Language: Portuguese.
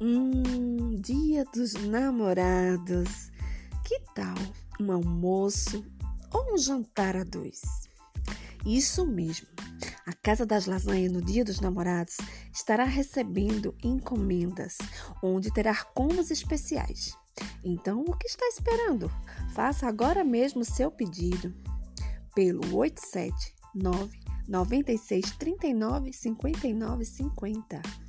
Hum, dia dos namorados. Que tal um almoço ou um jantar a dois? Isso mesmo. A Casa das Lasanhas no Dia dos Namorados estará recebendo encomendas, onde terá combos especiais. Então, o que está esperando? Faça agora mesmo seu pedido pelo 879 96 39 59 50.